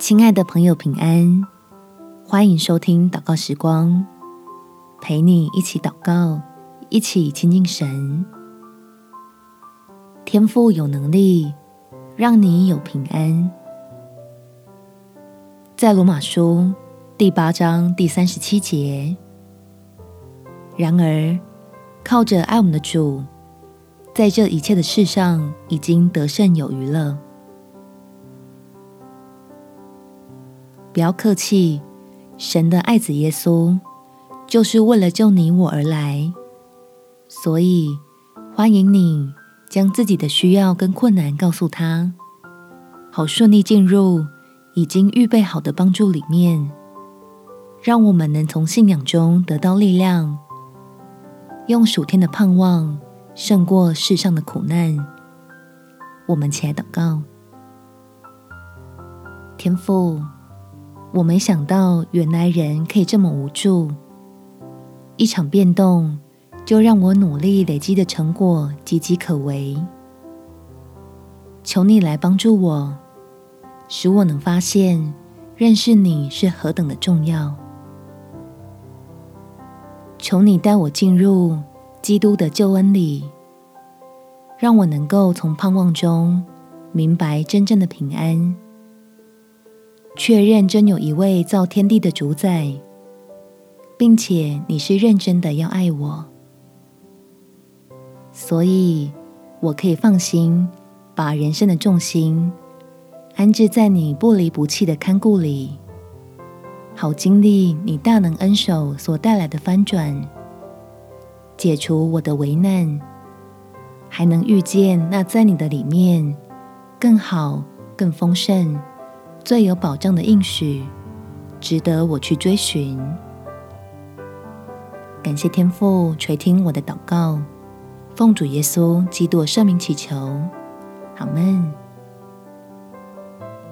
亲爱的朋友，平安！欢迎收听祷告时光，陪你一起祷告，一起亲近神。天赋有能力让你有平安。在罗马书第八章第三十七节，然而靠着爱我们的主，在这一切的事上已经得胜有余了。不要客气，神的爱子耶稣就是为了救你我而来，所以欢迎你将自己的需要跟困难告诉他，好顺利进入已经预备好的帮助里面，让我们能从信仰中得到力量，用属天的盼望胜过世上的苦难。我们起来祷告，天父。我没想到，原来人可以这么无助。一场变动，就让我努力累积的成果岌岌可危。求你来帮助我，使我能发现认识你是何等的重要。求你带我进入基督的救恩里，让我能够从盼望中明白真正的平安。确认真有一位造天地的主宰，并且你是认真的要爱我，所以我可以放心把人生的重心安置在你不离不弃的看顾里，好经历你大能恩手所带来的翻转，解除我的危难，还能遇见那在你的里面更好、更丰盛。最有保障的应许，值得我去追寻。感谢天父垂听我的祷告，奉主耶稣基督圣名祈求，阿们。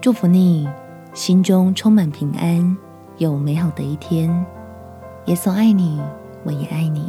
祝福你，心中充满平安，有美好的一天。耶稣爱你，我也爱你。